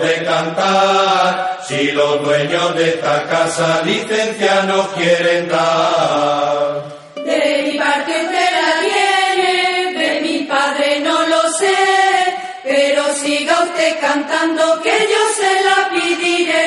De cantar. Si los dueños de esta casa licencia nos quieren dar. Cantando que yo se la pediré.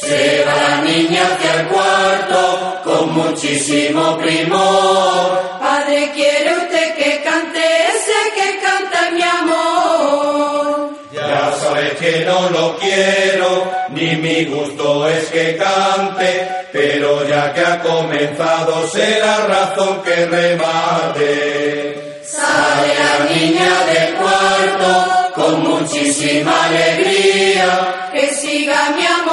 Se va la niña hacia el cuarto con muchísimo primor. Padre, ¿quiere usted que cante ese que canta mi amor? Ya sabes que no lo quiero, ni mi gusto es que cante, pero ya que ha comenzado será razón que remate. Sale la niña del cuarto con muchísima alegría. Que siga mi amor